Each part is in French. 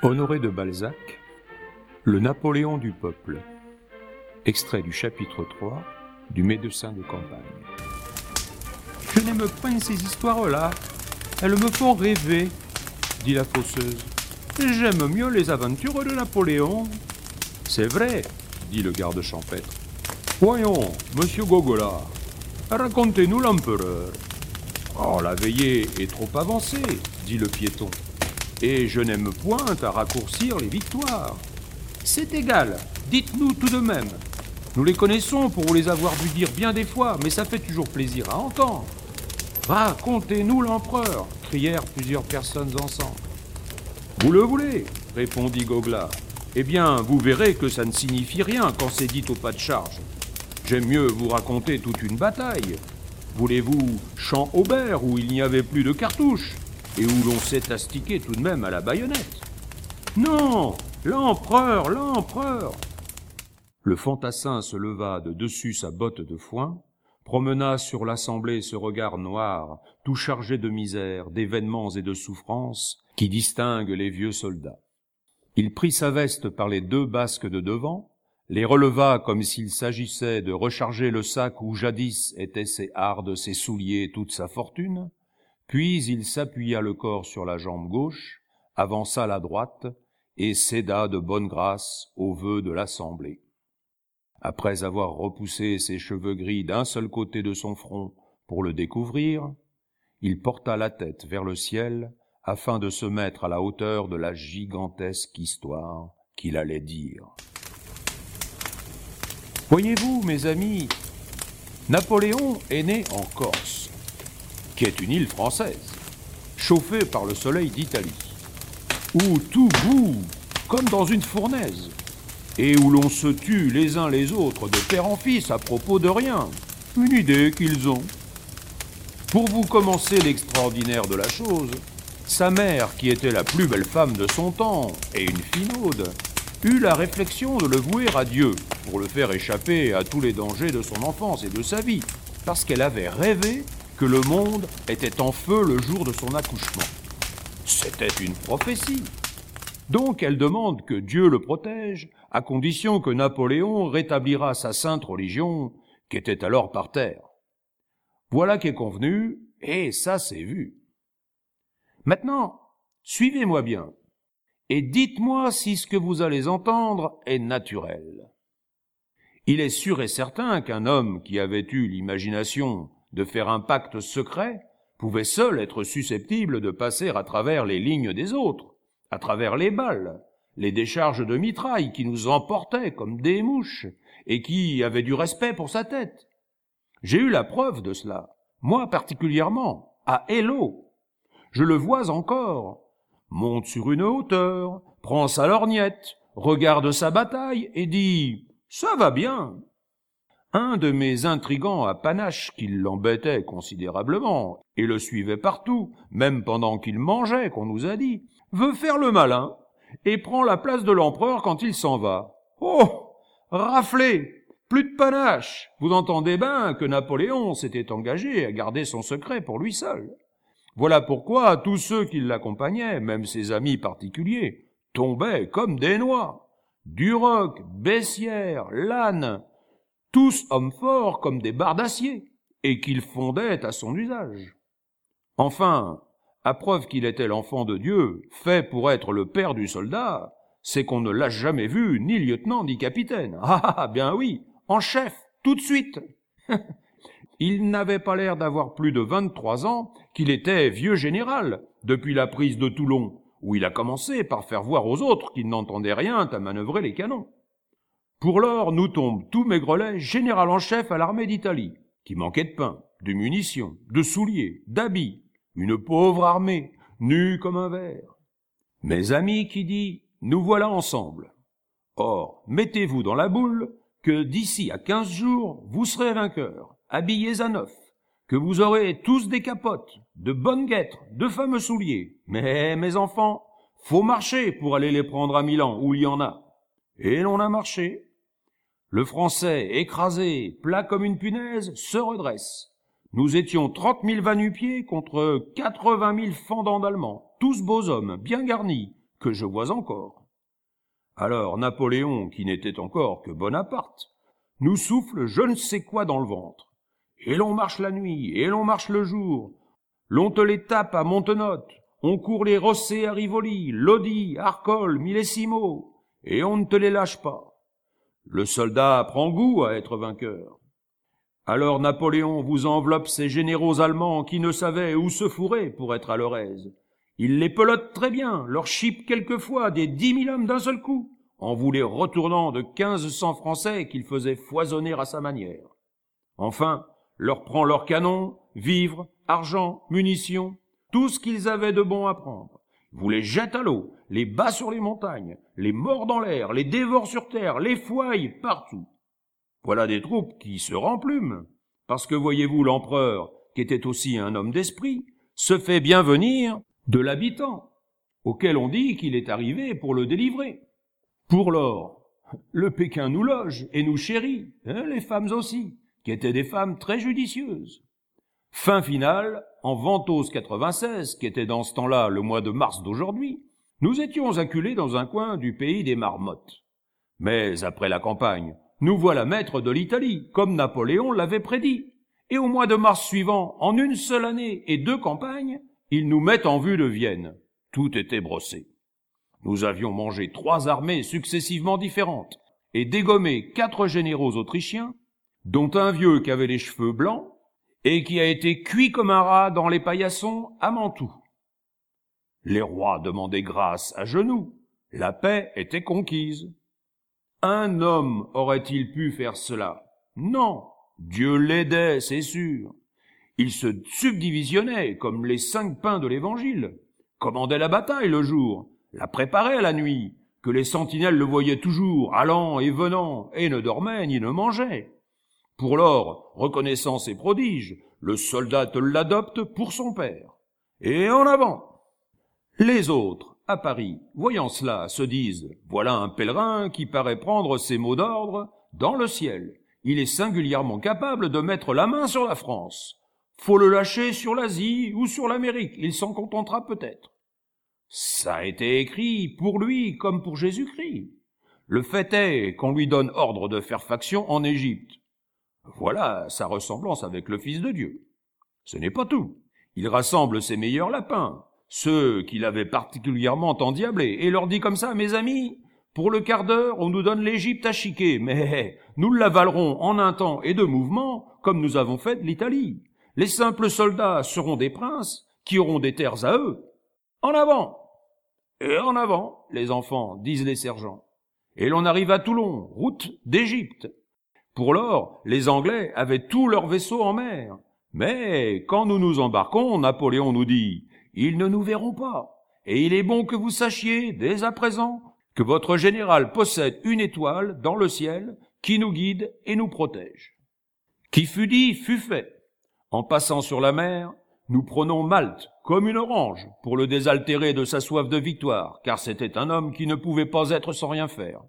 Honoré de Balzac, Le Napoléon du peuple. Extrait du chapitre 3 du médecin de campagne. Je n'aime point ces histoires-là. Elles me font rêver, dit la fosseuse. J'aime mieux les aventures de Napoléon. C'est vrai, dit le garde champêtre. Voyons, monsieur Gogola, racontez-nous l'empereur. Oh, la veillée est trop avancée, dit le piéton. Et je n'aime point à raccourcir les victoires. C'est égal, dites-nous tout de même. Nous les connaissons pour vous les avoir dû dire bien des fois, mais ça fait toujours plaisir à entendre. Racontez-nous l'empereur, crièrent plusieurs personnes ensemble. Vous le voulez, répondit Gogla. Eh bien, vous verrez que ça ne signifie rien quand c'est dit au pas de charge. J'aime mieux vous raconter toute une bataille. Voulez-vous champ Aubert où il n'y avait plus de cartouches? Et où l'on s'est astiqué tout de même à la baïonnette Non L'empereur L'empereur Le fantassin se leva de dessus sa botte de foin, promena sur l'assemblée ce regard noir, tout chargé de misère, d'événements et de souffrances, qui distingue les vieux soldats. Il prit sa veste par les deux basques de devant, les releva comme s'il s'agissait de recharger le sac où jadis étaient ses hardes, ses souliers, toute sa fortune, puis il s'appuya le corps sur la jambe gauche, avança la droite, et céda de bonne grâce aux vœux de l'assemblée. Après avoir repoussé ses cheveux gris d'un seul côté de son front pour le découvrir, il porta la tête vers le ciel afin de se mettre à la hauteur de la gigantesque histoire qu'il allait dire. Voyez-vous, mes amis, Napoléon est né en Corse, qui est une île française, chauffée par le soleil d'Italie, où tout bout comme dans une fournaise, et où l'on se tue les uns les autres de père en fils à propos de rien, une idée qu'ils ont. Pour vous commencer l'extraordinaire de la chose, sa mère, qui était la plus belle femme de son temps, et une finaude, eut la réflexion de le vouer à Dieu pour le faire échapper à tous les dangers de son enfance et de sa vie, parce qu'elle avait rêvé que le monde était en feu le jour de son accouchement. C'était une prophétie. Donc elle demande que Dieu le protège, à condition que Napoléon rétablira sa sainte religion, qui était alors par terre. Voilà qui est convenu, et ça c'est vu. Maintenant, suivez-moi bien et dites-moi si ce que vous allez entendre est naturel. Il est sûr et certain qu'un homme qui avait eu l'imagination de faire un pacte secret pouvait seul être susceptible de passer à travers les lignes des autres, à travers les balles, les décharges de mitraille qui nous emportaient comme des mouches, et qui avaient du respect pour sa tête. J'ai eu la preuve de cela, moi particulièrement, à Hello. Je le vois encore, monte sur une hauteur, prend sa lorgnette, regarde sa bataille et dit Ça va bien. Un de mes intrigants à panache qui l'embêtait considérablement et le suivait partout, même pendant qu'il mangeait, qu'on nous a dit, veut faire le malin et prend la place de l'empereur quand il s'en va. Oh Raflé Plus de panache Vous entendez bien que Napoléon s'était engagé à garder son secret pour lui seul. Voilà pourquoi tous ceux qui l'accompagnaient, même ses amis particuliers, tombaient comme des noix. Duroc, Bessières, Lannes, tous hommes forts comme des barres d'acier, et qu'il fondait à son usage. Enfin, à preuve qu'il était l'enfant de Dieu, fait pour être le père du soldat, c'est qu'on ne l'a jamais vu, ni lieutenant, ni capitaine. Ah, ah, ah bien oui, en chef, tout de suite. Il n'avait pas l'air d'avoir plus de vingt-trois ans, qu'il était vieux général, depuis la prise de Toulon, où il a commencé par faire voir aux autres qu'il n'entendait rien à manœuvrer les canons. Pour lors, nous tombe tout Maigrelet général en chef à l'armée d'Italie, qui manquait de pain, de munitions, de souliers, d'habits, une pauvre armée, nue comme un verre. Mes amis qui dit, nous voilà ensemble. Or, mettez-vous dans la boule que d'ici à quinze jours, vous serez vainqueurs habillés à neuf, que vous aurez tous des capotes, de bonnes guêtres, de fameux souliers. Mais, mes enfants, faut marcher pour aller les prendre à Milan, où il y en a. Et l'on a marché. Le français, écrasé, plat comme une punaise, se redresse. Nous étions trente mille va contre quatre-vingt mille fendants d'Allemands, tous beaux hommes, bien garnis, que je vois encore. Alors Napoléon, qui n'était encore que Bonaparte, nous souffle je ne sais quoi dans le ventre. Et l'on marche la nuit, et l'on marche le jour. L'on te les tape à Montenotte, on court les rossets à Rivoli, Lodi, Arcole, Millesimo, et on ne te les lâche pas. Le soldat prend goût à être vainqueur. Alors Napoléon vous enveloppe ces généraux allemands qui ne savaient où se fourrer pour être à leur aise. Il les pelote très bien, leur chipe quelquefois des dix mille hommes d'un seul coup, en vous les retournant de quinze cents Français qu'il faisait foisonner à sa manière. Enfin, leur prend leurs canons, vivres, argent, munitions, tout ce qu'ils avaient de bon à prendre. Vous les jette à l'eau, les bat sur les montagnes, les mord dans l'air, les dévore sur terre, les fouaille partout. Voilà des troupes qui se remplument, parce que voyez-vous l'empereur, qui était aussi un homme d'esprit, se fait bien venir de l'habitant, auquel on dit qu'il est arrivé pour le délivrer. Pour l'or, le Pékin nous loge et nous chérit, hein, les femmes aussi, qui étaient des femmes très judicieuses. Fin finale, en Ventose 96, qui était dans ce temps-là le mois de mars d'aujourd'hui, nous étions acculés dans un coin du pays des marmottes. Mais après la campagne, nous voilà maîtres de l'Italie, comme Napoléon l'avait prédit. Et au mois de mars suivant, en une seule année et deux campagnes, ils nous mettent en vue de Vienne. Tout était brossé. Nous avions mangé trois armées successivement différentes et dégommé quatre généraux autrichiens, dont un vieux qui avait les cheveux blancs et qui a été cuit comme un rat dans les paillassons à Mantoue. Les rois demandaient grâce à genoux. La paix était conquise. Un homme aurait-il pu faire cela? Non. Dieu l'aidait, c'est sûr. Il se subdivisionnait comme les cinq pains de l'Évangile, commandait la bataille le jour, la préparait la nuit, que les sentinelles le voyaient toujours, allant et venant, et ne dormait ni ne mangeait. Pour lors, reconnaissant ses prodiges, le soldat te l'adopte pour son père. Et en avant. Les autres, à Paris, voyant cela, se disent, voilà un pèlerin qui paraît prendre ses mots d'ordre dans le ciel. Il est singulièrement capable de mettre la main sur la France. Faut le lâcher sur l'Asie ou sur l'Amérique, il s'en contentera peut-être. Ça a été écrit pour lui comme pour Jésus-Christ. Le fait est qu'on lui donne ordre de faire faction en Égypte. Voilà sa ressemblance avec le Fils de Dieu. Ce n'est pas tout. Il rassemble ses meilleurs lapins, ceux qu'il avait particulièrement endiablés, et leur dit comme ça, mes amis, pour le quart d'heure, on nous donne l'Égypte à chiquer, mais nous l'avalerons en un temps et deux mouvements, comme nous avons fait de l'Italie. Les simples soldats seront des princes qui auront des terres à eux. En avant Et en avant, les enfants, disent les sergents. Et l'on arrive à Toulon, route d'Égypte. Pour lors, les Anglais avaient tous leurs vaisseaux en mer. Mais quand nous nous embarquons, Napoléon nous dit Ils ne nous verront pas. Et il est bon que vous sachiez, dès à présent, que votre général possède une étoile dans le ciel qui nous guide et nous protège. Qui fut dit, fut fait. En passant sur la mer, nous prenons Malte comme une orange pour le désaltérer de sa soif de victoire, car c'était un homme qui ne pouvait pas être sans rien faire.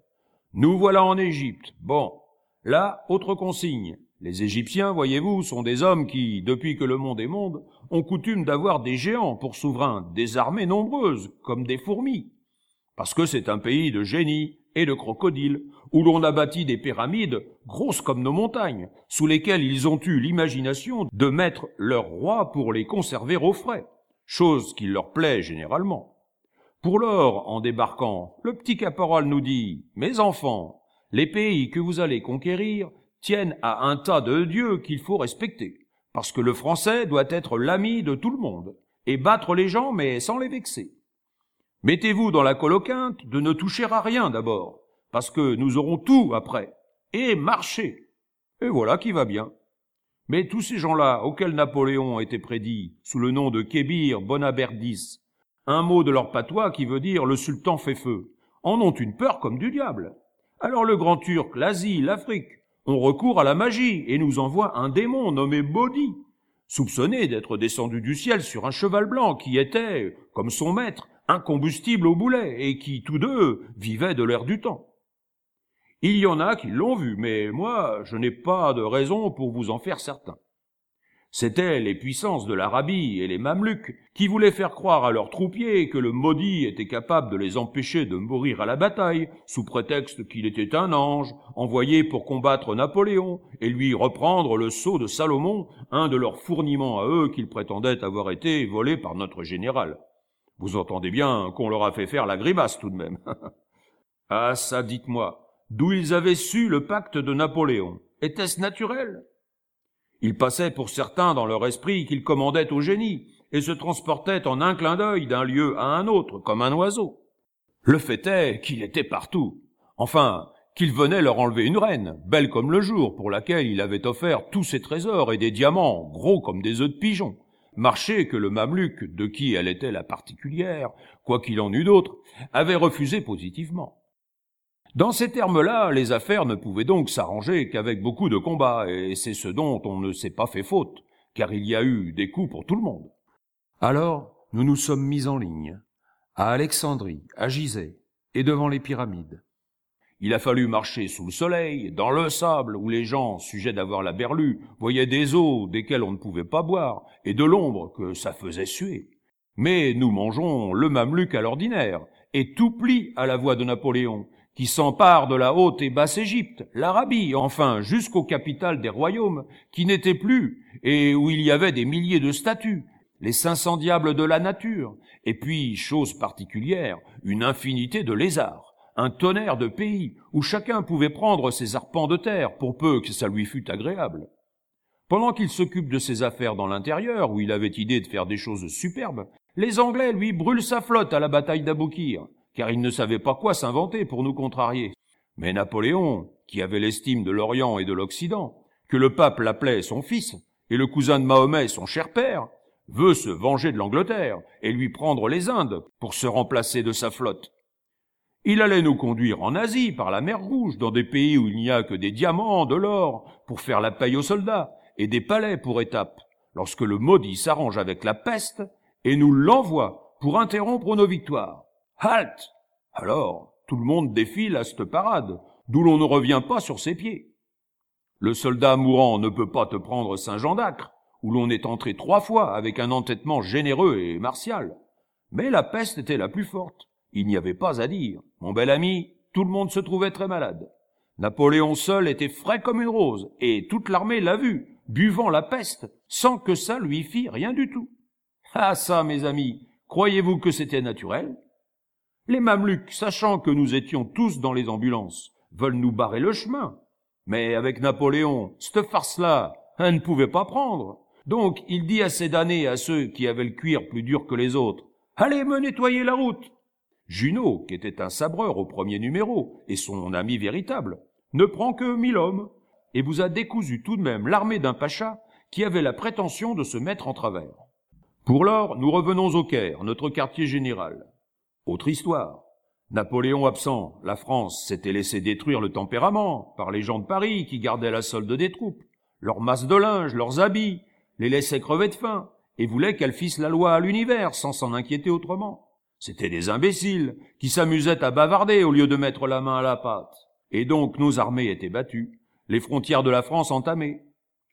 Nous voilà en Égypte. Bon. Là, autre consigne. Les Égyptiens, voyez-vous, sont des hommes qui, depuis que le monde est monde, ont coutume d'avoir des géants pour souverains, des armées nombreuses, comme des fourmis. Parce que c'est un pays de génie, et de crocodiles, où l'on a bâti des pyramides grosses comme nos montagnes, sous lesquelles ils ont eu l'imagination de mettre leurs rois pour les conserver au frais, chose qui leur plaît généralement. Pour lors, en débarquant, le petit caporal nous dit Mes enfants, les pays que vous allez conquérir tiennent à un tas de dieux qu'il faut respecter, parce que le français doit être l'ami de tout le monde, et battre les gens mais sans les vexer. Mettez-vous dans la coloquinte de ne toucher à rien d'abord, parce que nous aurons tout après, et marchez. Et voilà qui va bien. Mais tous ces gens-là, auxquels Napoléon était prédit, sous le nom de Kébir Bonaberdis, un mot de leur patois qui veut dire le sultan fait feu, en ont une peur comme du diable. Alors le grand turc, l'Asie, l'Afrique, ont recours à la magie et nous envoient un démon nommé Bodhi, soupçonné d'être descendu du ciel sur un cheval blanc qui était, comme son maître, incombustible au boulet, et qui, tous deux, vivaient de l'air du temps. Il y en a qui l'ont vu, mais moi, je n'ai pas de raison pour vous en faire certain. C'étaient les puissances de l'Arabie et les Mameluks qui voulaient faire croire à leurs troupiers que le maudit était capable de les empêcher de mourir à la bataille, sous prétexte qu'il était un ange, envoyé pour combattre Napoléon et lui reprendre le sceau de Salomon, un de leurs fourniments à eux qu'ils prétendaient avoir été volé par notre général. Vous entendez bien qu'on leur a fait faire la grimace tout de même. ah ça, dites-moi, d'où ils avaient su le pacte de Napoléon? Était-ce naturel? Il passait pour certains dans leur esprit qu'ils commandaient au génie, et se transportaient en un clin d'œil d'un lieu à un autre, comme un oiseau. Le fait est qu'il était partout. Enfin, qu'il venait leur enlever une reine, belle comme le jour, pour laquelle il avait offert tous ses trésors et des diamants, gros comme des œufs de pigeon. Marché que le mameluc, de qui elle était la particulière, quoiqu'il en eût d'autres, avait refusé positivement. Dans ces termes-là, les affaires ne pouvaient donc s'arranger qu'avec beaucoup de combats, et c'est ce dont on ne s'est pas fait faute, car il y a eu des coups pour tout le monde. Alors, nous nous sommes mis en ligne, à Alexandrie, à Gizeh, et devant les pyramides. Il a fallu marcher sous le soleil, dans le sable, où les gens, sujets d'avoir la berlue, voyaient des eaux desquelles on ne pouvait pas boire, et de l'ombre que ça faisait suer. Mais nous mangeons le mameluc à l'ordinaire, et tout plie à la voix de Napoléon, qui s'empare de la haute et basse Égypte, l'Arabie, enfin jusqu'aux capitales des royaumes, qui n'étaient plus, et où il y avait des milliers de statues, les cinq cents diables de la nature, et puis, chose particulière, une infinité de lézards, un tonnerre de pays, où chacun pouvait prendre ses arpents de terre, pour peu que ça lui fût agréable. Pendant qu'il s'occupe de ses affaires dans l'intérieur, où il avait idée de faire des choses superbes, les Anglais lui brûlent sa flotte à la bataille d'Aboukir, car il ne savait pas quoi s'inventer pour nous contrarier. Mais Napoléon, qui avait l'estime de l'Orient et de l'Occident, que le pape l'appelait son fils, et le cousin de Mahomet son cher père, veut se venger de l'Angleterre et lui prendre les Indes pour se remplacer de sa flotte. Il allait nous conduire en Asie par la mer Rouge, dans des pays où il n'y a que des diamants, de l'or, pour faire la paye aux soldats, et des palais pour étapes, lorsque le maudit s'arrange avec la peste et nous l'envoie pour interrompre nos victoires. Halte Alors, tout le monde défile à cette parade, d'où l'on ne revient pas sur ses pieds. Le soldat mourant ne peut pas te prendre Saint-Jean d'Acre, où l'on est entré trois fois avec un entêtement généreux et martial. Mais la peste était la plus forte. Il n'y avait pas à dire. Mon bel ami, tout le monde se trouvait très malade. Napoléon seul était frais comme une rose, et toute l'armée l'a vu, buvant la peste, sans que ça lui fît rien du tout. Ah ça, mes amis, croyez-vous que c'était naturel? Les Mamelucs, sachant que nous étions tous dans les ambulances, veulent nous barrer le chemin. Mais avec Napoléon, cette farce-là, elle ne pouvait pas prendre. Donc il dit à ses damnés, à ceux qui avaient le cuir plus dur que les autres, Allez me nettoyer la route. Junot, qui était un sabreur au premier numéro, et son ami véritable, ne prend que mille hommes, et vous a décousu tout de même l'armée d'un pacha qui avait la prétention de se mettre en travers. Pour lors, nous revenons au Caire, notre quartier général. Autre histoire. Napoléon absent, la France s'était laissé détruire le tempérament par les gens de Paris qui gardaient la solde des troupes, leurs masses de linge, leurs habits, les laissaient crever de faim, et voulaient qu'elles fissent la loi à l'univers sans s'en inquiéter autrement. C'étaient des imbéciles qui s'amusaient à bavarder au lieu de mettre la main à la pâte. Et donc nos armées étaient battues, les frontières de la France entamées.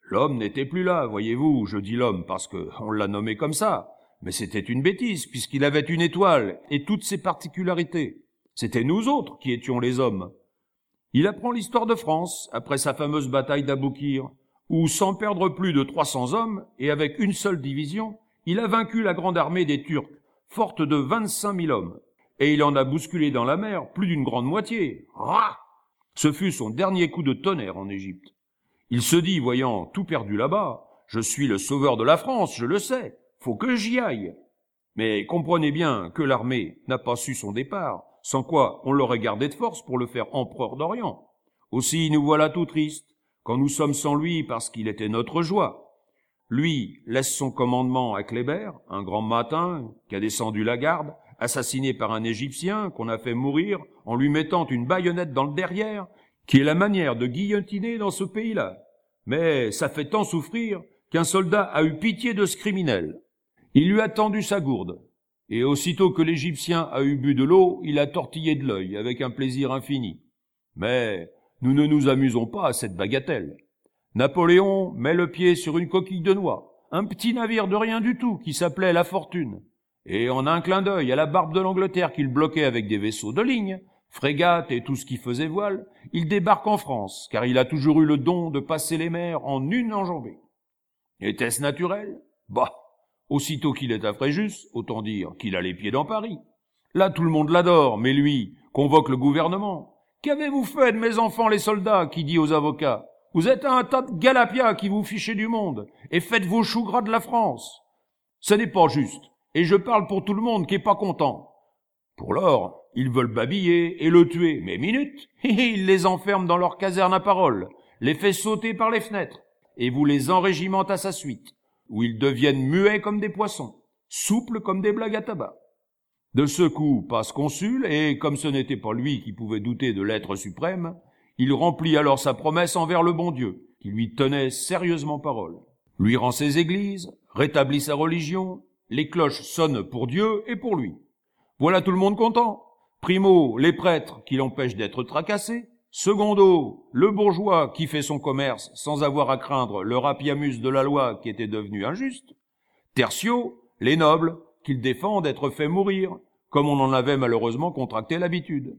L'homme n'était plus là, voyez-vous, je dis l'homme parce que on l'a nommé comme ça, mais c'était une bêtise, puisqu'il avait une étoile et toutes ses particularités. C'était nous autres qui étions les hommes. Il apprend l'histoire de France après sa fameuse bataille d'Aboukir, où, sans perdre plus de 300 hommes et avec une seule division, il a vaincu la grande armée des Turcs, forte de 25 000 hommes, et il en a bousculé dans la mer plus d'une grande moitié. Rah Ce fut son dernier coup de tonnerre en Égypte. Il se dit, voyant tout perdu là-bas, je suis le sauveur de la France, je le sais, faut que j'y aille. Mais comprenez bien que l'armée n'a pas su son départ, sans quoi on l'aurait gardé de force pour le faire empereur d'Orient. Aussi nous voilà tout tristes, quand nous sommes sans lui parce qu'il était notre joie. Lui laisse son commandement à Kléber, un grand matin, qui a descendu la garde, assassiné par un Égyptien qu'on a fait mourir en lui mettant une baïonnette dans le derrière, qui est la manière de guillotiner dans ce pays-là. Mais ça fait tant souffrir qu'un soldat a eu pitié de ce criminel. Il lui a tendu sa gourde, et aussitôt que l'Égyptien a eu bu de l'eau, il a tortillé de l'œil avec un plaisir infini. Mais nous ne nous amusons pas à cette bagatelle. Napoléon met le pied sur une coquille de noix, un petit navire de rien du tout qui s'appelait La Fortune, et en un clin d'œil à la barbe de l'Angleterre qu'il bloquait avec des vaisseaux de ligne, frégates et tout ce qui faisait voile, il débarque en France, car il a toujours eu le don de passer les mers en une enjambée. Était-ce naturel? Bah, aussitôt qu'il est à Fréjus, autant dire qu'il a les pieds dans Paris. Là, tout le monde l'adore, mais lui convoque le gouvernement. Qu'avez-vous fait de mes enfants les soldats? qui dit aux avocats Vous êtes un tas de galapias qui vous fichez du monde et faites vos choux gras de la France. Ce n'est pas juste, et je parle pour tout le monde qui est pas content. Pour l'or, ils veulent babiller et le tuer, mais minute, ils les enferment dans leur caserne à parole, les fait sauter par les fenêtres, et vous les enrégimentent à sa suite, où ils deviennent muets comme des poissons, souples comme des blagues à tabac. De ce coup passe consul, et comme ce n'était pas lui qui pouvait douter de l'être suprême, il remplit alors sa promesse envers le bon Dieu, qui lui tenait sérieusement parole. Lui rend ses églises, rétablit sa religion, les cloches sonnent pour Dieu et pour lui. Voilà tout le monde content. Primo, les prêtres qui l'empêchent d'être tracassés. Secondo, le bourgeois qui fait son commerce sans avoir à craindre le rapiamus de la loi qui était devenu injuste. Tertio, les nobles qu'il défend d'être fait mourir, comme on en avait malheureusement contracté l'habitude.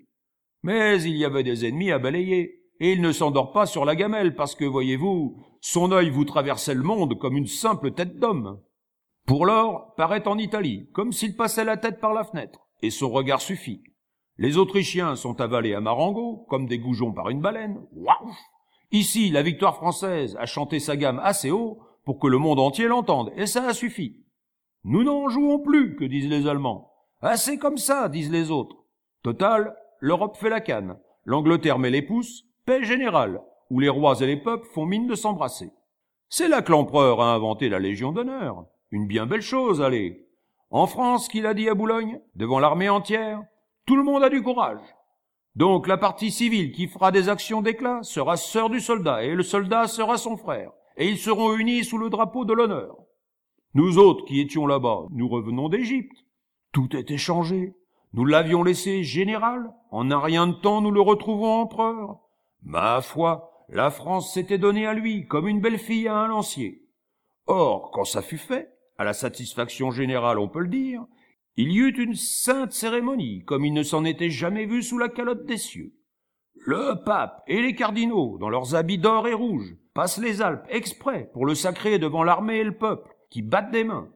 Mais il y avait des ennemis à balayer, et il ne s'endort pas sur la gamelle, parce que, voyez-vous, son œil vous traversait le monde comme une simple tête d'homme. Pour l'or, paraît en Italie, comme s'il passait la tête par la fenêtre, et son regard suffit. Les Autrichiens sont avalés à Marengo, comme des goujons par une baleine. Waouh Ici, la victoire française a chanté sa gamme assez haut pour que le monde entier l'entende, et ça a suffi. Nous n'en jouons plus, que disent les Allemands. Assez comme ça, disent les autres. Total, l'Europe fait la canne. L'Angleterre met les pouces, paix générale, où les rois et les peuples font mine de s'embrasser. C'est là que l'empereur a inventé la Légion d'honneur. Une bien belle chose, allez. En France, qu'il a dit à Boulogne, devant l'armée entière, tout le monde a du courage. Donc la partie civile qui fera des actions d'éclat sera sœur du soldat, et le soldat sera son frère, et ils seront unis sous le drapeau de l'honneur. Nous autres qui étions là-bas, nous revenons d'Égypte. Tout était changé. Nous l'avions laissé général. En un rien de temps, nous le retrouvons empereur. Ma foi, la France s'était donnée à lui comme une belle fille à un lancier. Or, quand ça fut fait, à la satisfaction générale on peut le dire, il y eut une sainte cérémonie, comme il ne s'en était jamais vu sous la calotte des cieux. Le pape et les cardinaux, dans leurs habits d'or et rouge, passent les Alpes exprès pour le sacrer devant l'armée et le peuple, qui battent des mains.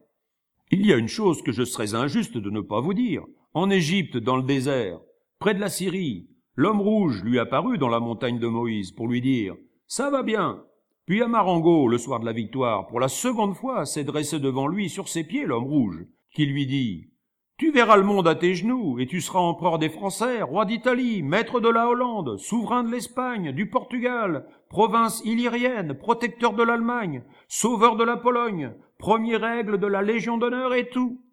Il y a une chose que je serais injuste de ne pas vous dire. En Égypte, dans le désert, près de la Syrie, l'homme rouge lui apparut dans la montagne de Moïse pour lui dire Ça va bien, puis Amarango, le soir de la victoire, pour la seconde fois, s'est dressé devant lui sur ses pieds, l'homme rouge, qui lui dit Tu verras le monde à tes genoux, et tu seras empereur des Français, roi d'Italie, maître de la Hollande, souverain de l'Espagne, du Portugal, province illyrienne, protecteur de l'Allemagne, sauveur de la Pologne, premier règle de la Légion d'honneur et tout.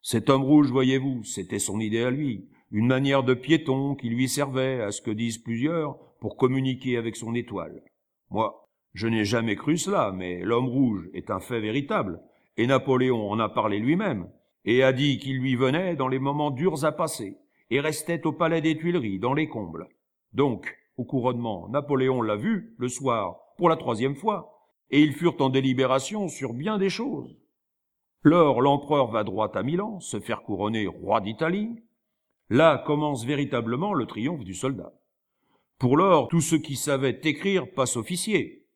Cet homme rouge, voyez-vous, c'était son idée à lui, une manière de piéton qui lui servait, à ce que disent plusieurs, pour communiquer avec son étoile. Moi, je n'ai jamais cru cela, mais l'homme rouge est un fait véritable, et Napoléon en a parlé lui-même, et a dit qu'il lui venait dans les moments durs à passer, et restait au palais des Tuileries, dans les combles. Donc, au couronnement, Napoléon l'a vu, le soir, pour la troisième fois, et ils furent en délibération sur bien des choses. Lors, l'empereur va droit à Milan, se faire couronner roi d'Italie. Là commence véritablement le triomphe du soldat. Pour lors, tous ceux qui savaient écrire passent officiers,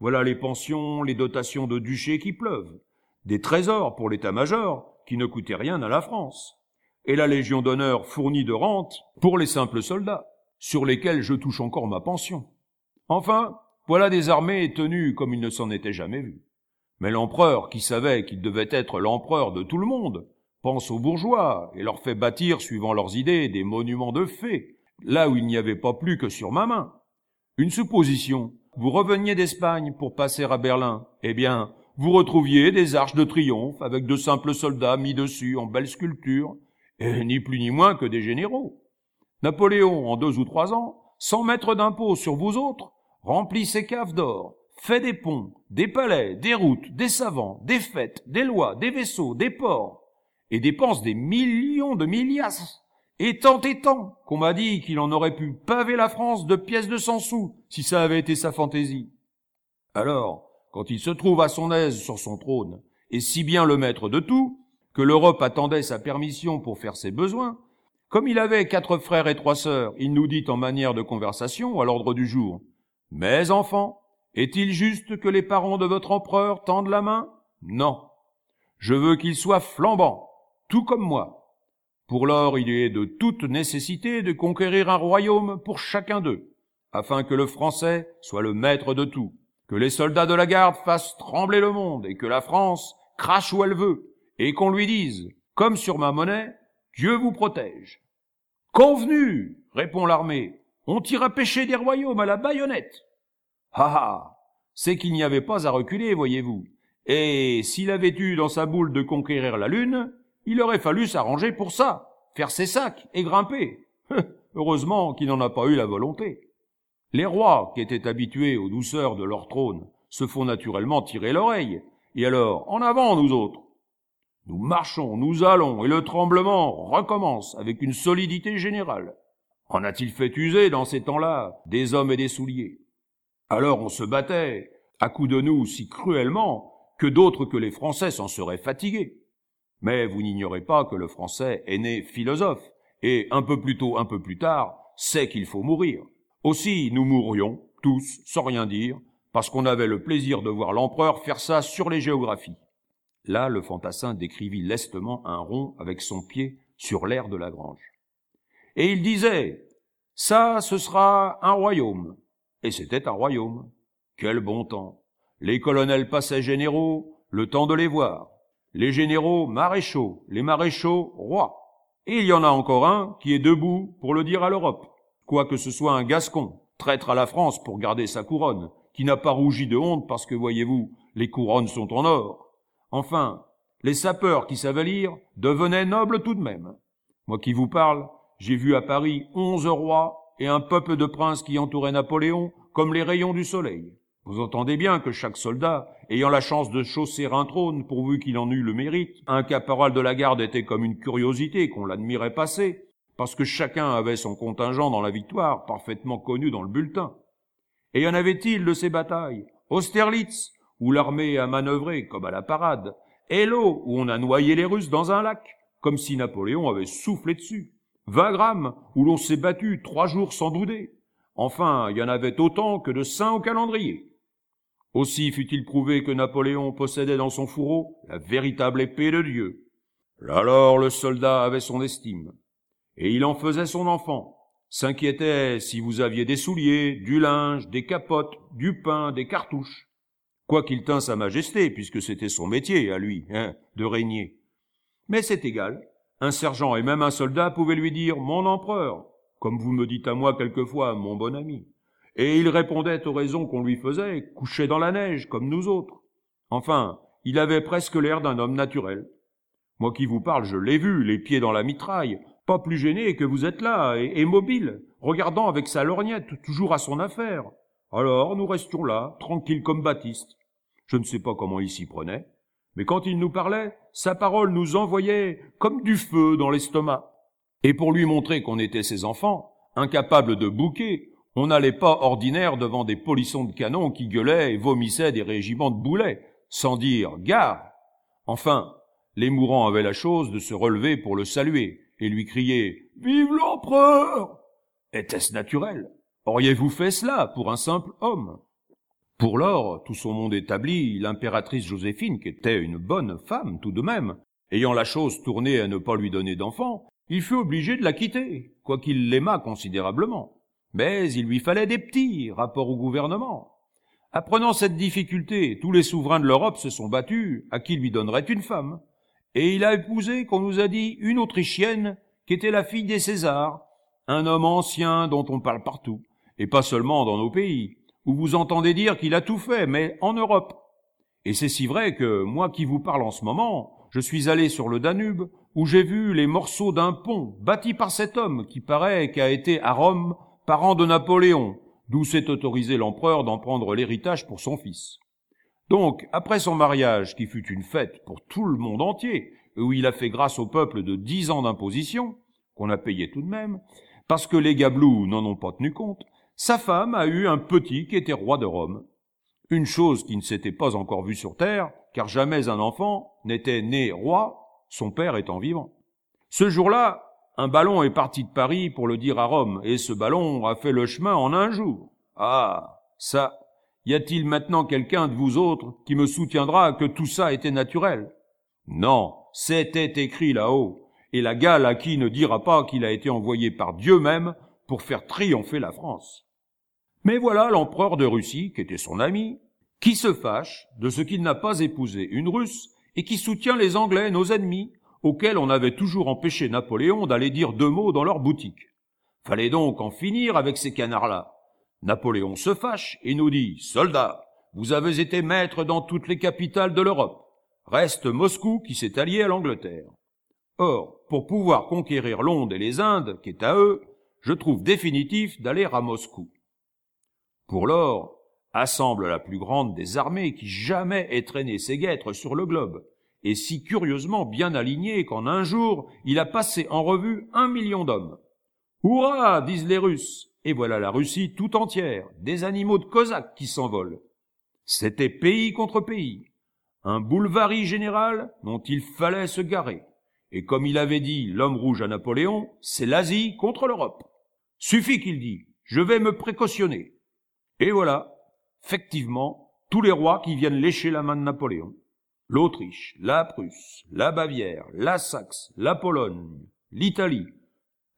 voilà les pensions, les dotations de duché qui pleuvent, des trésors pour l'état-major qui ne coûtaient rien à la France, et la Légion d'honneur fournie de rentes pour les simples soldats, sur lesquels je touche encore ma pension. Enfin, voilà des armées tenues comme il ne s'en était jamais vu. Mais l'empereur, qui savait qu'il devait être l'empereur de tout le monde, pense aux bourgeois et leur fait bâtir, suivant leurs idées, des monuments de fées, là où il n'y avait pas plus que sur ma main. Une supposition, vous reveniez d'Espagne pour passer à Berlin, eh bien, vous retrouviez des arches de triomphe avec de simples soldats mis dessus en belles sculptures, et ni plus ni moins que des généraux. Napoléon, en deux ou trois ans, sans mettre d'impôts sur vous autres, remplit ses caves d'or, fait des ponts, des palais, des routes, des savants, des fêtes, des lois, des vaisseaux, des ports, et dépense des millions de milliards et tant et tant qu'on m'a dit qu'il en aurait pu paver la France de pièces de cent sous si ça avait été sa fantaisie. Alors, quand il se trouve à son aise sur son trône, et si bien le maître de tout, que l'Europe attendait sa permission pour faire ses besoins, comme il avait quatre frères et trois sœurs, il nous dit en manière de conversation à l'ordre du jour, Mes enfants, est-il juste que les parents de votre empereur tendent la main? Non. Je veux qu'ils soient flambants, tout comme moi. Pour lors, il est de toute nécessité de conquérir un royaume pour chacun d'eux, afin que le français soit le maître de tout, que les soldats de la garde fassent trembler le monde et que la France crache où elle veut, et qu'on lui dise, comme sur ma monnaie, Dieu vous protège. Convenu, répond l'armée, on tira pêcher des royaumes à la baïonnette. Ah ah, c'est qu'il n'y avait pas à reculer, voyez-vous. Et s'il avait eu dans sa boule de conquérir la lune, il aurait fallu s'arranger pour ça, faire ses sacs et grimper. Heureusement qu'il n'en a pas eu la volonté. Les rois, qui étaient habitués aux douceurs de leur trône, se font naturellement tirer l'oreille. Et alors, en avant, nous autres. Nous marchons, nous allons, et le tremblement recommence avec une solidité générale. En a-t-il fait user dans ces temps-là des hommes et des souliers? Alors on se battait, à coups de nous si cruellement, que d'autres que les Français s'en seraient fatigués. Mais vous n'ignorez pas que le Français est né philosophe, et un peu plus tôt, un peu plus tard, sait qu'il faut mourir. Aussi nous mourrions, tous, sans rien dire, parce qu'on avait le plaisir de voir l'empereur faire ça sur les géographies. Là, le fantassin décrivit lestement un rond avec son pied sur l'air de la grange. Et il disait, ça, ce sera un royaume, et c'était un royaume. Quel bon temps. Les colonels passaient généraux, le temps de les voir. Les généraux maréchaux, les maréchaux rois. Et il y en a encore un qui est debout pour le dire à l'Europe. Quoique ce soit un gascon, traître à la France pour garder sa couronne, qui n'a pas rougi de honte parce que, voyez-vous, les couronnes sont en or. Enfin, les sapeurs qui savaient lire devenaient nobles tout de même. Moi qui vous parle, j'ai vu à Paris onze rois et un peuple de princes qui entouraient Napoléon comme les rayons du soleil. Vous entendez bien que chaque soldat, ayant la chance de chausser un trône pourvu qu'il en eût le mérite, un caporal de la garde était comme une curiosité qu'on l'admirait passer, parce que chacun avait son contingent dans la victoire, parfaitement connu dans le bulletin. Et y en avait-il de ces batailles? Austerlitz, où l'armée a manœuvré comme à la parade, Hello, où on a noyé les Russes dans un lac, comme si Napoléon avait soufflé dessus. Wagram, où l'on s'est battu trois jours sans bouder. Enfin, il y en avait autant que de saints au calendrier. Aussi fut-il prouvé que Napoléon possédait dans son fourreau la véritable épée de Dieu. Alors le soldat avait son estime, et il en faisait son enfant, s'inquiétait si vous aviez des souliers, du linge, des capotes, du pain, des cartouches. Quoiqu'il tint sa majesté, puisque c'était son métier à lui, hein, de régner. Mais c'est égal, un sergent et même un soldat pouvaient lui dire Mon empereur, comme vous me dites à moi quelquefois, mon bon ami. Et il répondait aux raisons qu'on lui faisait, couché dans la neige, comme nous autres. Enfin, il avait presque l'air d'un homme naturel. Moi qui vous parle, je l'ai vu, les pieds dans la mitraille, pas plus gêné que vous êtes là, et, mobile, regardant avec sa lorgnette, toujours à son affaire. Alors nous restions là, tranquilles comme Baptiste. Je ne sais pas comment il s'y prenait, mais quand il nous parlait, sa parole nous envoyait comme du feu dans l'estomac. Et pour lui montrer qu'on était ses enfants, incapables de bouquer, on n'allait pas ordinaire devant des polissons de canon qui gueulaient et vomissaient des régiments de boulets, sans dire gare. Enfin, les mourants avaient la chose de se relever pour le saluer et lui crier Vive l'empereur Était-ce naturel? Auriez-vous fait cela pour un simple homme? Pour lors, tout son monde établi, l'impératrice Joséphine, qui était une bonne femme tout de même, ayant la chose tournée à ne pas lui donner d'enfants, il fut obligé de la quitter, quoiqu'il l'aimât considérablement. Mais il lui fallait des petits, rapport au gouvernement. Apprenant cette difficulté, tous les souverains de l'Europe se sont battus à qui lui donnerait une femme? Et il a épousé, qu'on nous a dit, une Autrichienne qui était la fille des Césars, un homme ancien dont on parle partout, et pas seulement dans nos pays, où vous entendez dire qu'il a tout fait, mais en Europe. Et c'est si vrai que moi qui vous parle en ce moment, je suis allé sur le Danube, où j'ai vu les morceaux d'un pont bâti par cet homme qui paraît qu'a été à Rome parent de Napoléon, d'où s'est autorisé l'empereur d'en prendre l'héritage pour son fils. Donc, après son mariage, qui fut une fête pour tout le monde entier, où il a fait grâce au peuple de dix ans d'imposition, qu'on a payé tout de même, parce que les gablous n'en ont pas tenu compte, sa femme a eu un petit qui était roi de Rome. Une chose qui ne s'était pas encore vue sur Terre, car jamais un enfant n'était né roi, son père étant vivant. Ce jour-là, un ballon est parti de Paris pour le dire à Rome, et ce ballon a fait le chemin en un jour. Ah, ça, y a-t-il maintenant quelqu'un de vous autres qui me soutiendra que tout ça était naturel? Non, c'était écrit là-haut, et la gale à qui ne dira pas qu'il a été envoyé par Dieu même pour faire triompher la France. Mais voilà l'empereur de Russie, qui était son ami, qui se fâche de ce qu'il n'a pas épousé une Russe et qui soutient les Anglais, nos ennemis, auxquels on avait toujours empêché Napoléon d'aller dire deux mots dans leur boutique. Fallait donc en finir avec ces canards-là. Napoléon se fâche et nous dit, soldats, vous avez été maîtres dans toutes les capitales de l'Europe. Reste Moscou qui s'est allié à l'Angleterre. Or, pour pouvoir conquérir Londres et les Indes, qui est à eux, je trouve définitif d'aller à Moscou. Pour lors, assemble la plus grande des armées qui jamais ait traîné ses guêtres sur le globe, et si curieusement bien aligné qu'en un jour il a passé en revue un million d'hommes. Hurrah disent les Russes, et voilà la Russie tout entière, des animaux de Cosaques qui s'envolent. C'était pays contre pays, un boulevarie général dont il fallait se garer. Et comme il avait dit l'homme rouge à Napoléon, c'est l'Asie contre l'Europe. Suffit qu'il dit, je vais me précautionner. Et voilà, effectivement, tous les rois qui viennent lécher la main de Napoléon l'Autriche, la Prusse, la Bavière, la Saxe, la Pologne, l'Italie.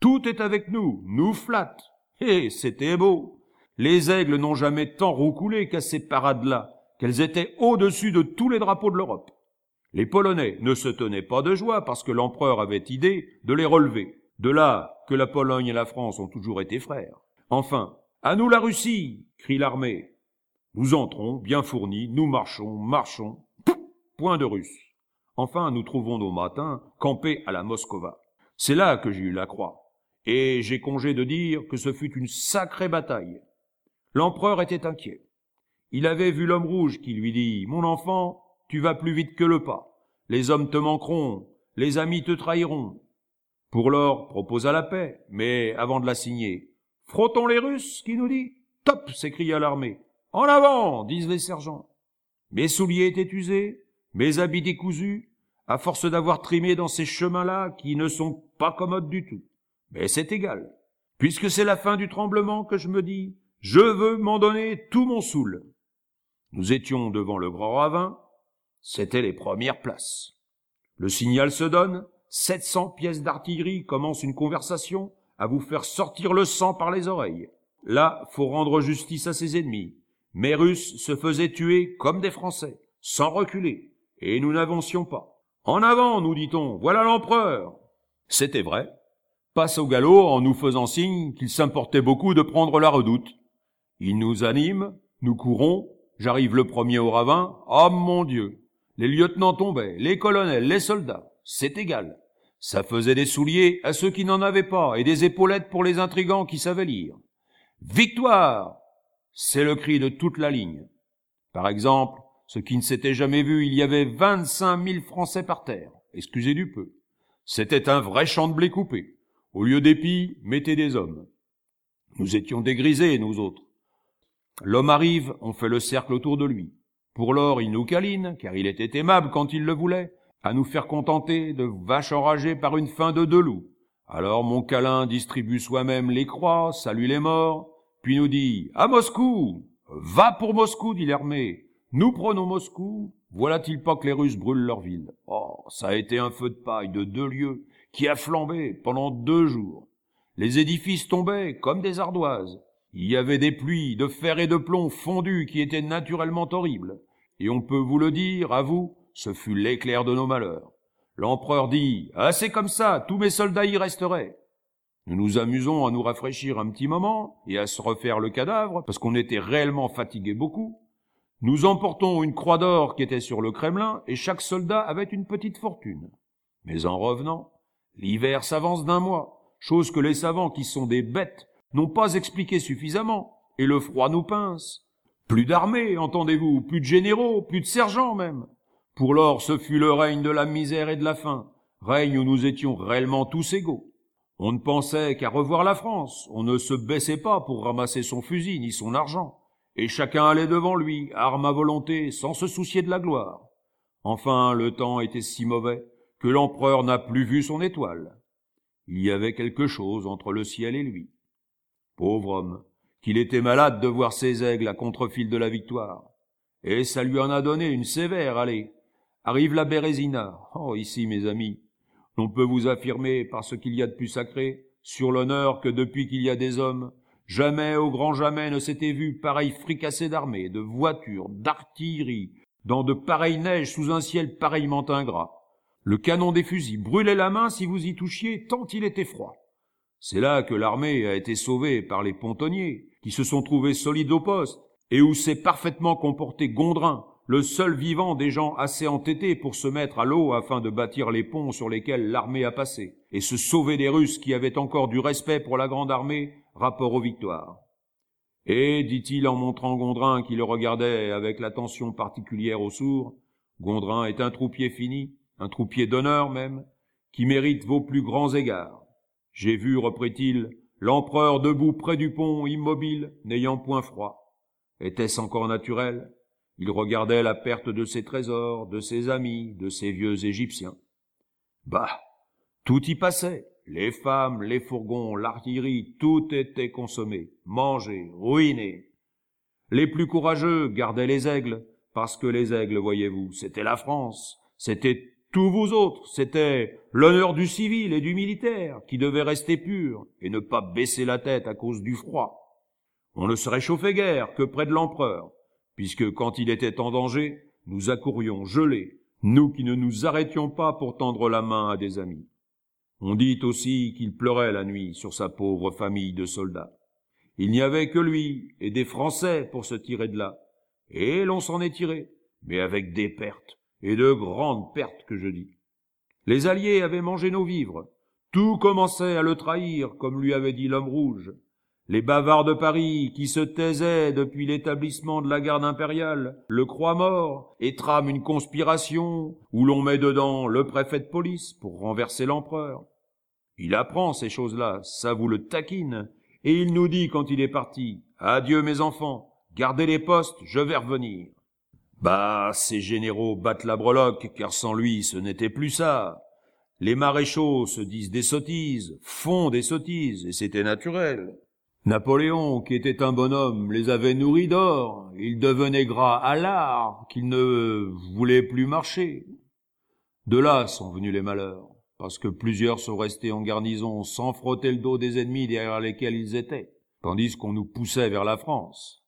Tout est avec nous, nous flatte. Et c'était beau. Les aigles n'ont jamais tant roucoulé qu'à ces parades-là, qu'elles étaient au-dessus de tous les drapeaux de l'Europe. Les Polonais ne se tenaient pas de joie parce que l'empereur avait idée de les relever. De là que la Pologne et la France ont toujours été frères. Enfin, à nous la Russie, crie l'armée. Nous entrons, bien fournis, nous marchons, marchons, point de russe. Enfin, nous trouvons nos matins campés à la Moscova. C'est là que j'ai eu la croix. Et j'ai congé de dire que ce fut une sacrée bataille. L'empereur était inquiet. Il avait vu l'homme rouge qui lui dit, Mon enfant, tu vas plus vite que le pas. Les hommes te manqueront, les amis te trahiront. Pour lors, proposa la paix, mais avant de la signer, frottons les Russes, qui nous dit. Top, s'écria l'armée. En avant, disent les sergents. Mes souliers étaient usés, mes habits décousus, à force d'avoir trimé dans ces chemins-là qui ne sont pas commodes du tout. Mais c'est égal. Puisque c'est la fin du tremblement que je me dis, je veux m'en donner tout mon soul. Nous étions devant le grand ravin, c'était les premières places. Le signal se donne, 700 pièces d'artillerie commencent une conversation à vous faire sortir le sang par les oreilles. Là, faut rendre justice à ses ennemis. Mes Russes se faisaient tuer comme des Français, sans reculer et nous n'avancions pas. En avant, nous dit-on, voilà l'empereur. C'était vrai. Passe au galop en nous faisant signe qu'il s'importait beaucoup de prendre la redoute. Il nous anime, nous courons, j'arrive le premier au ravin, ah mon Dieu. Les lieutenants tombaient, les colonels, les soldats, c'est égal. Ça faisait des souliers à ceux qui n'en avaient pas et des épaulettes pour les intrigants qui savaient lire. Victoire! C'est le cri de toute la ligne. Par exemple, ce qui ne s'était jamais vu, il y avait vingt-cinq mille Français par terre. Excusez du peu. C'était un vrai champ de blé coupé. Au lieu d'épis, mettez des hommes. Nous étions dégrisés, nous autres. L'homme arrive, on fait le cercle autour de lui. Pour lors, il nous câline, car il était aimable quand il le voulait, à nous faire contenter de vaches enragées par une faim de deux loups. Alors mon câlin distribue soi-même les croix, salue les morts, puis nous dit, à Moscou! Va pour Moscou, dit l'armée. Nous prenons Moscou, voilà-t-il pas que les Russes brûlent leur ville Oh, ça a été un feu de paille de deux lieues qui a flambé pendant deux jours. Les édifices tombaient comme des ardoises. Il y avait des pluies de fer et de plomb fondus qui étaient naturellement horribles. Et on peut vous le dire, à vous, ce fut l'éclair de nos malheurs. L'empereur dit, ah c'est comme ça, tous mes soldats y resteraient. Nous nous amusons à nous rafraîchir un petit moment et à se refaire le cadavre, parce qu'on était réellement fatigués beaucoup. Nous emportons une croix d'or qui était sur le Kremlin, et chaque soldat avait une petite fortune. Mais en revenant, l'hiver s'avance d'un mois, chose que les savants qui sont des bêtes n'ont pas expliqué suffisamment, et le froid nous pince. Plus d'armée, entendez-vous, plus de généraux, plus de sergents même. Pour lors, ce fut le règne de la misère et de la faim, règne où nous étions réellement tous égaux. On ne pensait qu'à revoir la France, on ne se baissait pas pour ramasser son fusil ni son argent et chacun allait devant lui, arme à volonté, sans se soucier de la gloire. Enfin, le temps était si mauvais que l'empereur n'a plus vu son étoile. Il y avait quelque chose entre le ciel et lui. Pauvre homme, qu'il était malade de voir ses aigles à contrefil de la victoire. Et ça lui en a donné une sévère, allez. Arrive la Bérésina. Oh, ici, mes amis, on peut vous affirmer, par ce qu'il y a de plus sacré, sur l'honneur que depuis qu'il y a des hommes, jamais au grand jamais ne s'était vu pareil fricassé d'armées, de voitures, d'artillerie, dans de pareilles neiges sous un ciel pareillement ingrat. Le canon des fusils brûlait la main si vous y touchiez tant il était froid. C'est là que l'armée a été sauvée par les pontonniers, qui se sont trouvés solides au poste, et où s'est parfaitement comporté Gondrin, le seul vivant des gens assez entêtés pour se mettre à l'eau afin de bâtir les ponts sur lesquels l'armée a passé, et se sauver des Russes qui avaient encore du respect pour la grande armée, rapport aux victoires. Et, dit-il en montrant Gondrin qui le regardait avec l'attention particulière aux sourds, Gondrin est un troupier fini, un troupier d'honneur même, qui mérite vos plus grands égards. J'ai vu, reprit-il, l'empereur debout près du pont, immobile, n'ayant point froid. Était-ce encore naturel? Il regardait la perte de ses trésors, de ses amis, de ses vieux Égyptiens. Bah, tout y passait, les femmes, les fourgons, l'artillerie, tout était consommé, mangé, ruiné. Les plus courageux gardaient les aigles, parce que les aigles, voyez-vous, c'était la France, c'était tous vous autres, c'était l'honneur du civil et du militaire qui devait rester pur et ne pas baisser la tête à cause du froid. On ne se réchauffait guère que près de l'empereur, puisque quand il était en danger, nous accourions gelés, nous qui ne nous arrêtions pas pour tendre la main à des amis. On dit aussi qu'il pleurait la nuit sur sa pauvre famille de soldats. Il n'y avait que lui et des Français pour se tirer de là. Et l'on s'en est tiré, mais avec des pertes, et de grandes pertes que je dis. Les Alliés avaient mangé nos vivres. Tout commençait à le trahir, comme lui avait dit l'homme rouge. Les bavards de Paris, qui se taisaient depuis l'établissement de la garde impériale, le croient mort et trament une conspiration où l'on met dedans le préfet de police pour renverser l'empereur. Il apprend ces choses-là, ça vous le taquine, et il nous dit quand il est parti, adieu mes enfants, gardez les postes, je vais revenir. Bah, ces généraux battent la breloque, car sans lui ce n'était plus ça. Les maréchaux se disent des sottises, font des sottises, et c'était naturel. Napoléon, qui était un bonhomme, les avait nourris d'or. Ils devenaient gras à l'art, qu'ils ne voulaient plus marcher. De là sont venus les malheurs, parce que plusieurs sont restés en garnison sans frotter le dos des ennemis derrière lesquels ils étaient, tandis qu'on nous poussait vers la France.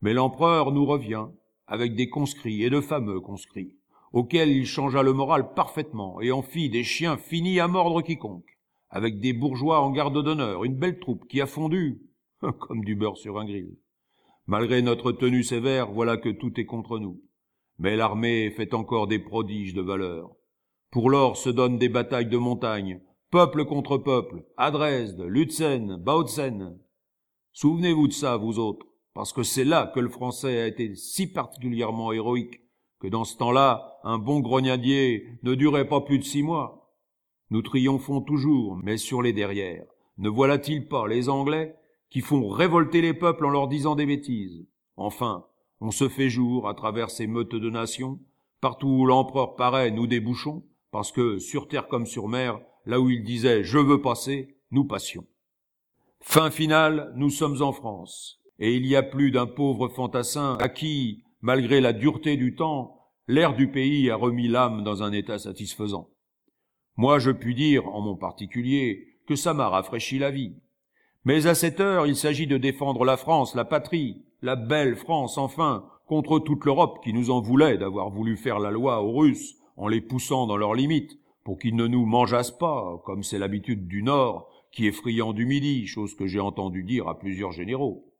Mais l'empereur nous revient, avec des conscrits et de fameux conscrits, auxquels il changea le moral parfaitement et en fit des chiens finis à mordre quiconque, avec des bourgeois en garde d'honneur, une belle troupe qui a fondu, comme du beurre sur un grill. Malgré notre tenue sévère, voilà que tout est contre nous. Mais l'armée fait encore des prodiges de valeur. Pour l'or se donnent des batailles de montagne, peuple contre peuple, à Dresde, Lutzen, Bautzen. Souvenez-vous de ça, vous autres, parce que c'est là que le français a été si particulièrement héroïque, que dans ce temps-là, un bon grognadier ne durait pas plus de six mois. Nous triomphons toujours, mais sur les derrières. Ne voilà-t-il pas les Anglais qui font révolter les peuples en leur disant des bêtises? Enfin, on se fait jour à travers ces meutes de nations, partout où l'empereur paraît, nous débouchons, parce que sur terre comme sur mer, là où il disait je veux passer, nous passions. Fin finale, nous sommes en France, et il y a plus d'un pauvre fantassin à qui, malgré la dureté du temps, l'air du pays a remis l'âme dans un état satisfaisant. Moi, je puis dire, en mon particulier, que ça m'a rafraîchi la vie. Mais à cette heure, il s'agit de défendre la France, la patrie, la belle France, enfin, contre toute l'Europe qui nous en voulait d'avoir voulu faire la loi aux Russes en les poussant dans leurs limites pour qu'ils ne nous mangeassent pas, comme c'est l'habitude du Nord, qui est friand du Midi, chose que j'ai entendu dire à plusieurs généraux.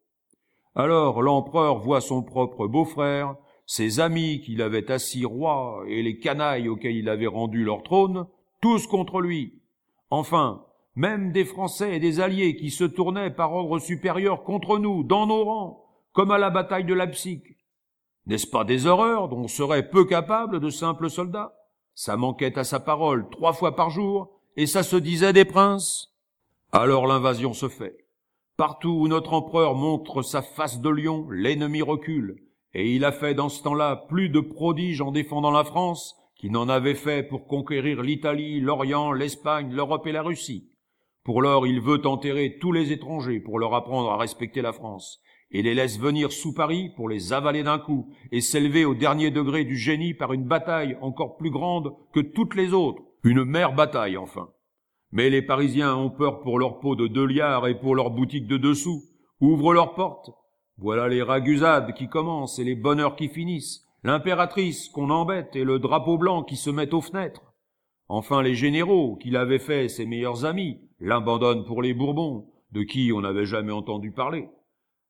Alors l'empereur voit son propre beau-frère, ses amis qu'il avait assis roi et les canailles auxquels il avait rendu leur trône, tous contre lui. Enfin, même des Français et des Alliés qui se tournaient par ordre supérieur contre nous, dans nos rangs, comme à la bataille de Leipzig. N'est-ce pas des horreurs dont on serait peu capable de simples soldats? Ça manquait à sa parole trois fois par jour, et ça se disait des princes. Alors l'invasion se fait. Partout où notre empereur montre sa face de lion, l'ennemi recule, et il a fait dans ce temps-là plus de prodiges en défendant la France qu'il n'en avait fait pour conquérir l'Italie, l'Orient, l'Espagne, l'Europe et la Russie. Pour lors, il veut enterrer tous les étrangers pour leur apprendre à respecter la France, et les laisse venir sous Paris pour les avaler d'un coup, et s'élever au dernier degré du génie par une bataille encore plus grande que toutes les autres, une mère bataille enfin. Mais les Parisiens ont peur pour leur peau de deux liards et pour leur boutique de dessous, ouvrent leurs portes. Voilà les ragusades qui commencent et les bonheurs qui finissent, l'impératrice qu'on embête et le drapeau blanc qui se met aux fenêtres. Enfin les généraux, qu'il avait fait ses meilleurs amis, l'abandonnent pour les Bourbons, de qui on n'avait jamais entendu parler.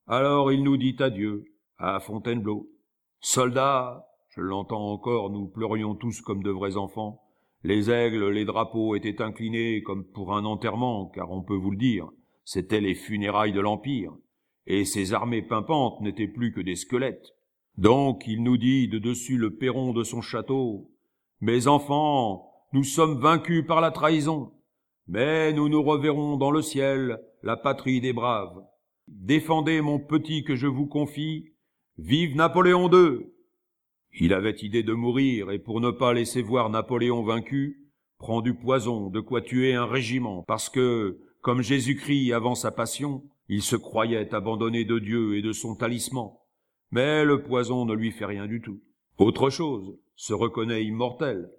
Alors il nous dit adieu, à Fontainebleau. Soldats, je l'entends encore, nous pleurions tous comme de vrais enfants. Les aigles, les drapeaux étaient inclinés comme pour un enterrement, car on peut vous le dire, c'étaient les funérailles de l'Empire, et ces armées pimpantes n'étaient plus que des squelettes. Donc il nous dit de dessus le perron de son château, Mes enfants, nous sommes vaincus par la trahison, mais nous nous reverrons dans le ciel, la patrie des braves. Défendez mon petit que je vous confie. Vive Napoléon II. Il avait idée de mourir, et pour ne pas laisser voir Napoléon vaincu, prend du poison, de quoi tuer un régiment, parce que, comme Jésus-Christ avant sa passion, il se croyait abandonné de Dieu et de son talisman. Mais le poison ne lui fait rien du tout. Autre chose, se reconnaît immortel,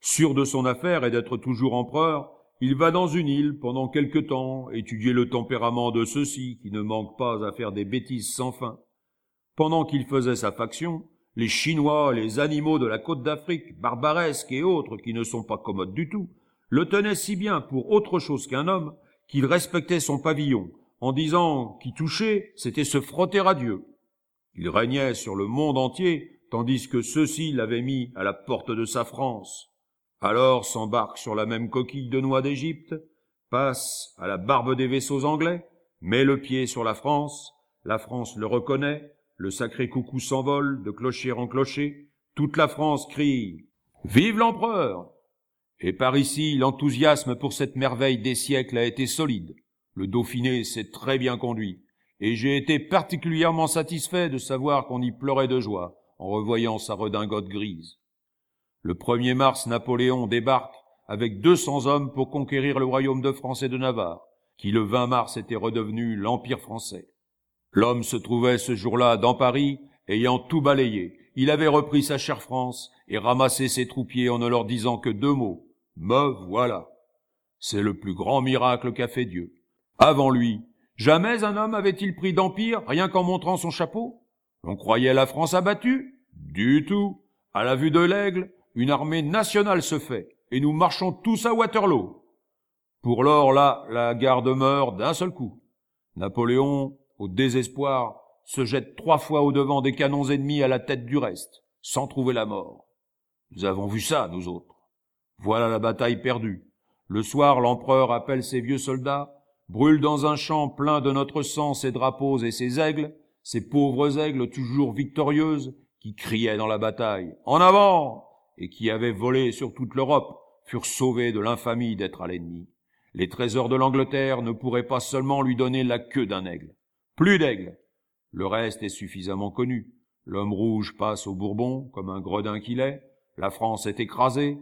Sûr de son affaire et d'être toujours empereur, il va dans une île pendant quelque temps étudier le tempérament de ceux-ci qui ne manquent pas à faire des bêtises sans fin. Pendant qu'il faisait sa faction, les Chinois, les animaux de la côte d'Afrique, barbaresques et autres qui ne sont pas commodes du tout, le tenaient si bien pour autre chose qu'un homme qu'il respectait son pavillon, en disant qu'y toucher, c'était se frotter à Dieu. Il régnait sur le monde entier, tandis que ceux-ci l'avaient mis à la porte de sa France. Alors s'embarque sur la même coquille de noix d'Égypte, passe à la barbe des vaisseaux anglais, met le pied sur la France, la France le reconnaît, le sacré coucou s'envole de clocher en clocher, toute la France crie Vive l'empereur Et par ici, l'enthousiasme pour cette merveille des siècles a été solide. Le Dauphiné s'est très bien conduit, et j'ai été particulièrement satisfait de savoir qu'on y pleurait de joie en revoyant sa redingote grise. Le 1er mars, Napoléon débarque avec 200 hommes pour conquérir le royaume de France et de Navarre, qui le 20 mars était redevenu l'Empire français. L'homme se trouvait ce jour-là dans Paris, ayant tout balayé. Il avait repris sa chère France et ramassé ses troupiers en ne leur disant que deux mots. Me voilà. C'est le plus grand miracle qu'a fait Dieu. Avant lui, jamais un homme avait-il pris d'empire rien qu'en montrant son chapeau? On croyait la France abattue? Du tout. À la vue de l'aigle, une armée nationale se fait, et nous marchons tous à Waterloo. Pour lors, là, la garde meurt d'un seul coup. Napoléon, au désespoir, se jette trois fois au devant des canons ennemis à la tête du reste, sans trouver la mort. Nous avons vu ça, nous autres. Voilà la bataille perdue. Le soir, l'empereur appelle ses vieux soldats, brûle dans un champ plein de notre sang ses drapeaux et ses aigles, ces pauvres aigles toujours victorieuses, qui criaient dans la bataille. En avant! et qui avaient volé sur toute l'Europe furent sauvés de l'infamie d'être à l'ennemi. Les trésors de l'Angleterre ne pourraient pas seulement lui donner la queue d'un aigle. Plus d'aigle. Le reste est suffisamment connu. L'homme rouge passe au Bourbon, comme un gredin qu'il est. La France est écrasée.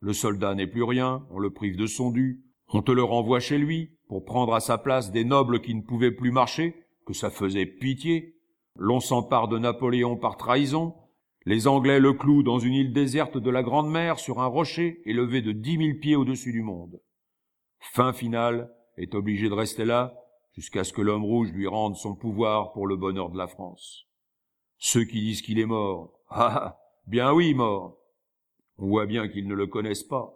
Le soldat n'est plus rien. On le prive de son dû. On te le renvoie chez lui, pour prendre à sa place des nobles qui ne pouvaient plus marcher, que ça faisait pitié. L'on s'empare de Napoléon par trahison. Les Anglais le clouent dans une île déserte de la Grande Mer sur un rocher élevé de dix mille pieds au-dessus du monde. Fin finale est obligé de rester là jusqu'à ce que l'homme rouge lui rende son pouvoir pour le bonheur de la France. Ceux qui disent qu'il est mort, ah, bien oui, mort. On voit bien qu'ils ne le connaissent pas.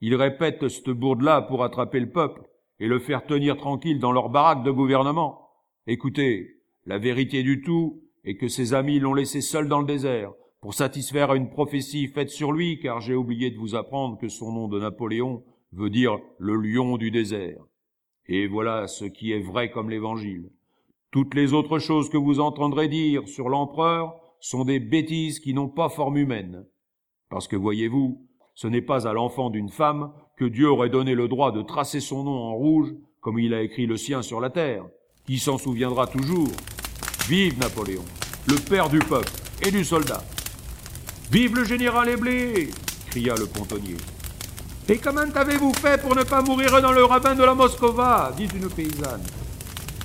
Ils répètent cette bourde-là pour attraper le peuple et le faire tenir tranquille dans leur baraque de gouvernement. Écoutez, la vérité du tout est que ses amis l'ont laissé seul dans le désert, pour satisfaire à une prophétie faite sur lui, car j'ai oublié de vous apprendre que son nom de Napoléon veut dire le lion du désert. Et voilà ce qui est vrai comme l'évangile. Toutes les autres choses que vous entendrez dire sur l'empereur sont des bêtises qui n'ont pas forme humaine. Parce que voyez-vous, ce n'est pas à l'enfant d'une femme que Dieu aurait donné le droit de tracer son nom en rouge comme il a écrit le sien sur la terre. qui s'en souviendra toujours. Vive Napoléon, le père du peuple et du soldat. Vive le général Eblé cria le pontonnier. Et comment avez-vous fait pour ne pas mourir dans le ravin de la Moscova dit une paysanne.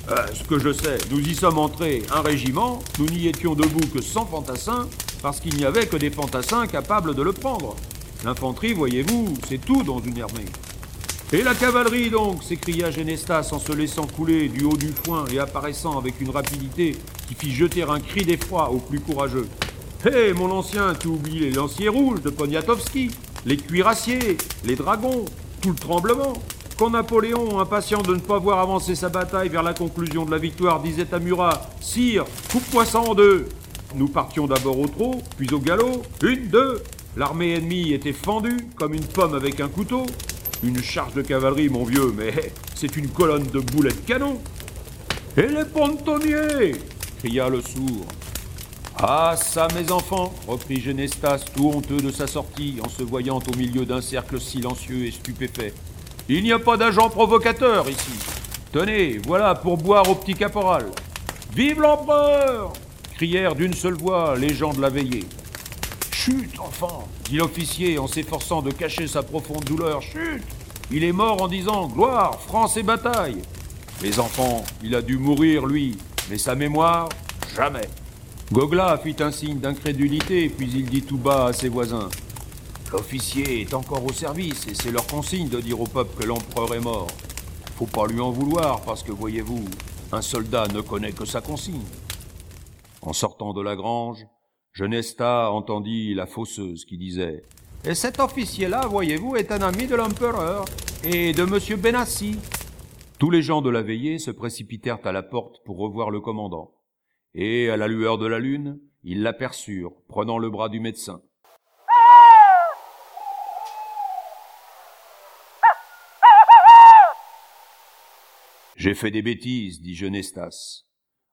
Euh, ce que je sais, nous y sommes entrés un régiment, nous n'y étions debout que sans fantassins, parce qu'il n'y avait que des fantassins capables de le prendre. L'infanterie, voyez-vous, c'est tout dans une armée. Et la cavalerie donc s'écria Genestas en se laissant couler du haut du foin et apparaissant avec une rapidité qui fit jeter un cri d'effroi aux plus courageux. Hé, mon ancien, tu oublies les lanciers rouges de Poniatowski, les cuirassiers, les dragons, tout le tremblement. Quand Napoléon, impatient de ne pas voir avancer sa bataille vers la conclusion de la victoire, disait à Murat Sire, coupe-moi ça en deux Nous partions d'abord au trot, puis au galop. Une, deux L'armée ennemie était fendue comme une pomme avec un couteau. Une charge de cavalerie, mon vieux, mais c'est une colonne de boulets de canon. Et les pontonniers cria le sourd. Ah ça, mes enfants reprit Genestas, tout honteux de sa sortie, en se voyant au milieu d'un cercle silencieux et stupéfait. Il n'y a pas d'agent provocateur ici. Tenez, voilà pour boire au petit caporal. Vive l'empereur crièrent d'une seule voix les gens de la veillée. Chut, enfant dit l'officier en s'efforçant de cacher sa profonde douleur. Chut Il est mort en disant Gloire, France et bataille Les enfants, il a dû mourir, lui, mais sa mémoire, jamais. Gogla fit un signe d'incrédulité, puis il dit tout bas à ses voisins L'officier est encore au service et c'est leur consigne de dire au peuple que l'empereur est mort. Faut pas lui en vouloir parce que, voyez-vous, un soldat ne connaît que sa consigne. En sortant de la grange, Genesta entendit la fosseuse qui disait Et cet officier-là, voyez-vous, est un ami de l'empereur et de M. Benassi. Tous les gens de la veillée se précipitèrent à la porte pour revoir le commandant. Et, à la lueur de la lune, ils l'aperçurent, prenant le bras du médecin. J'ai fait des bêtises, dit Genestas.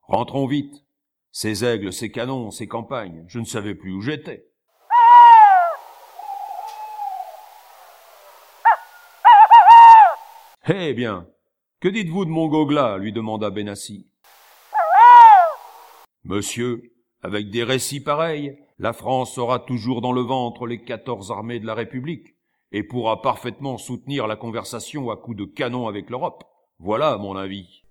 Rentrons vite. Ces aigles, ces canons, ces campagnes, je ne savais plus où j'étais. Eh bien, que dites-vous de mon gogla? lui demanda Benassi. Monsieur, avec des récits pareils, la France aura toujours dans le ventre les quatorze armées de la République et pourra parfaitement soutenir la conversation à coups de canon avec l'Europe. Voilà mon avis.